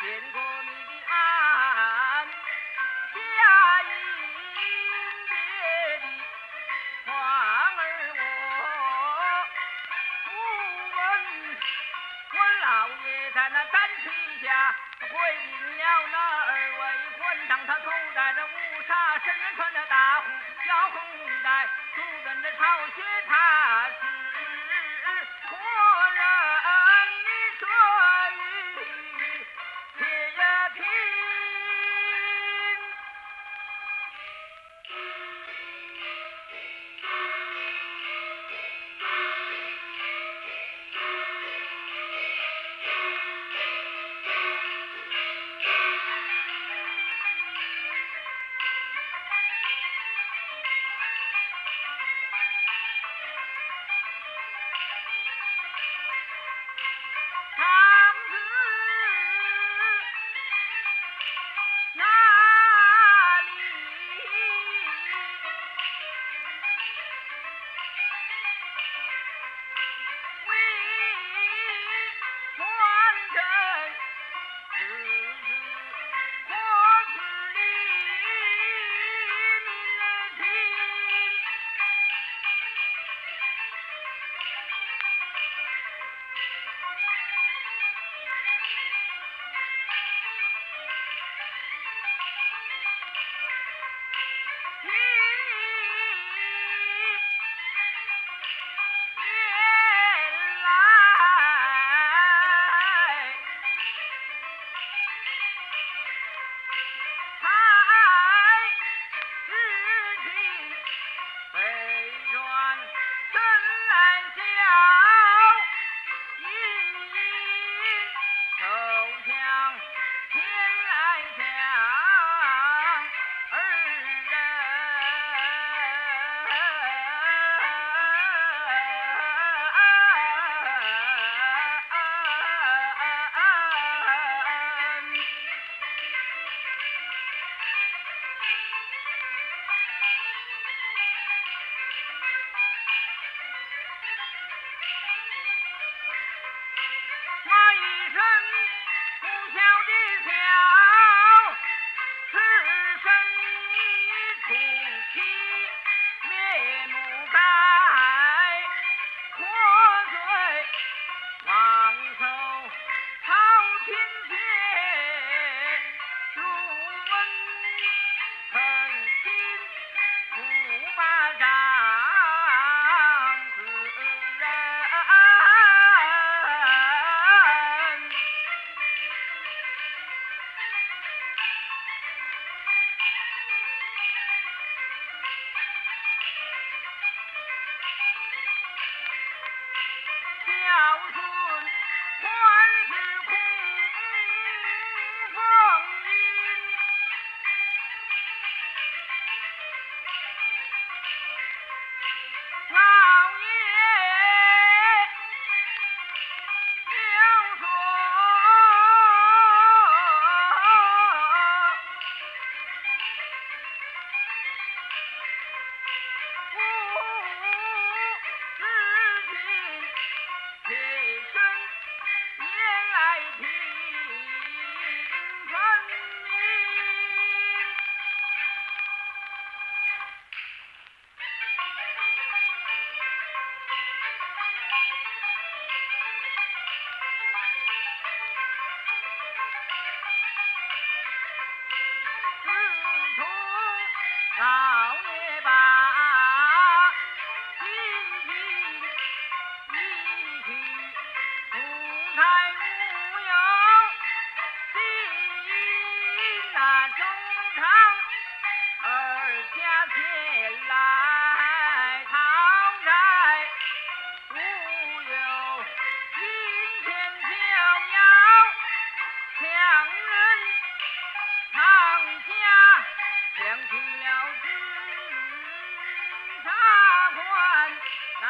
Get it. Ah! 了金沙关，那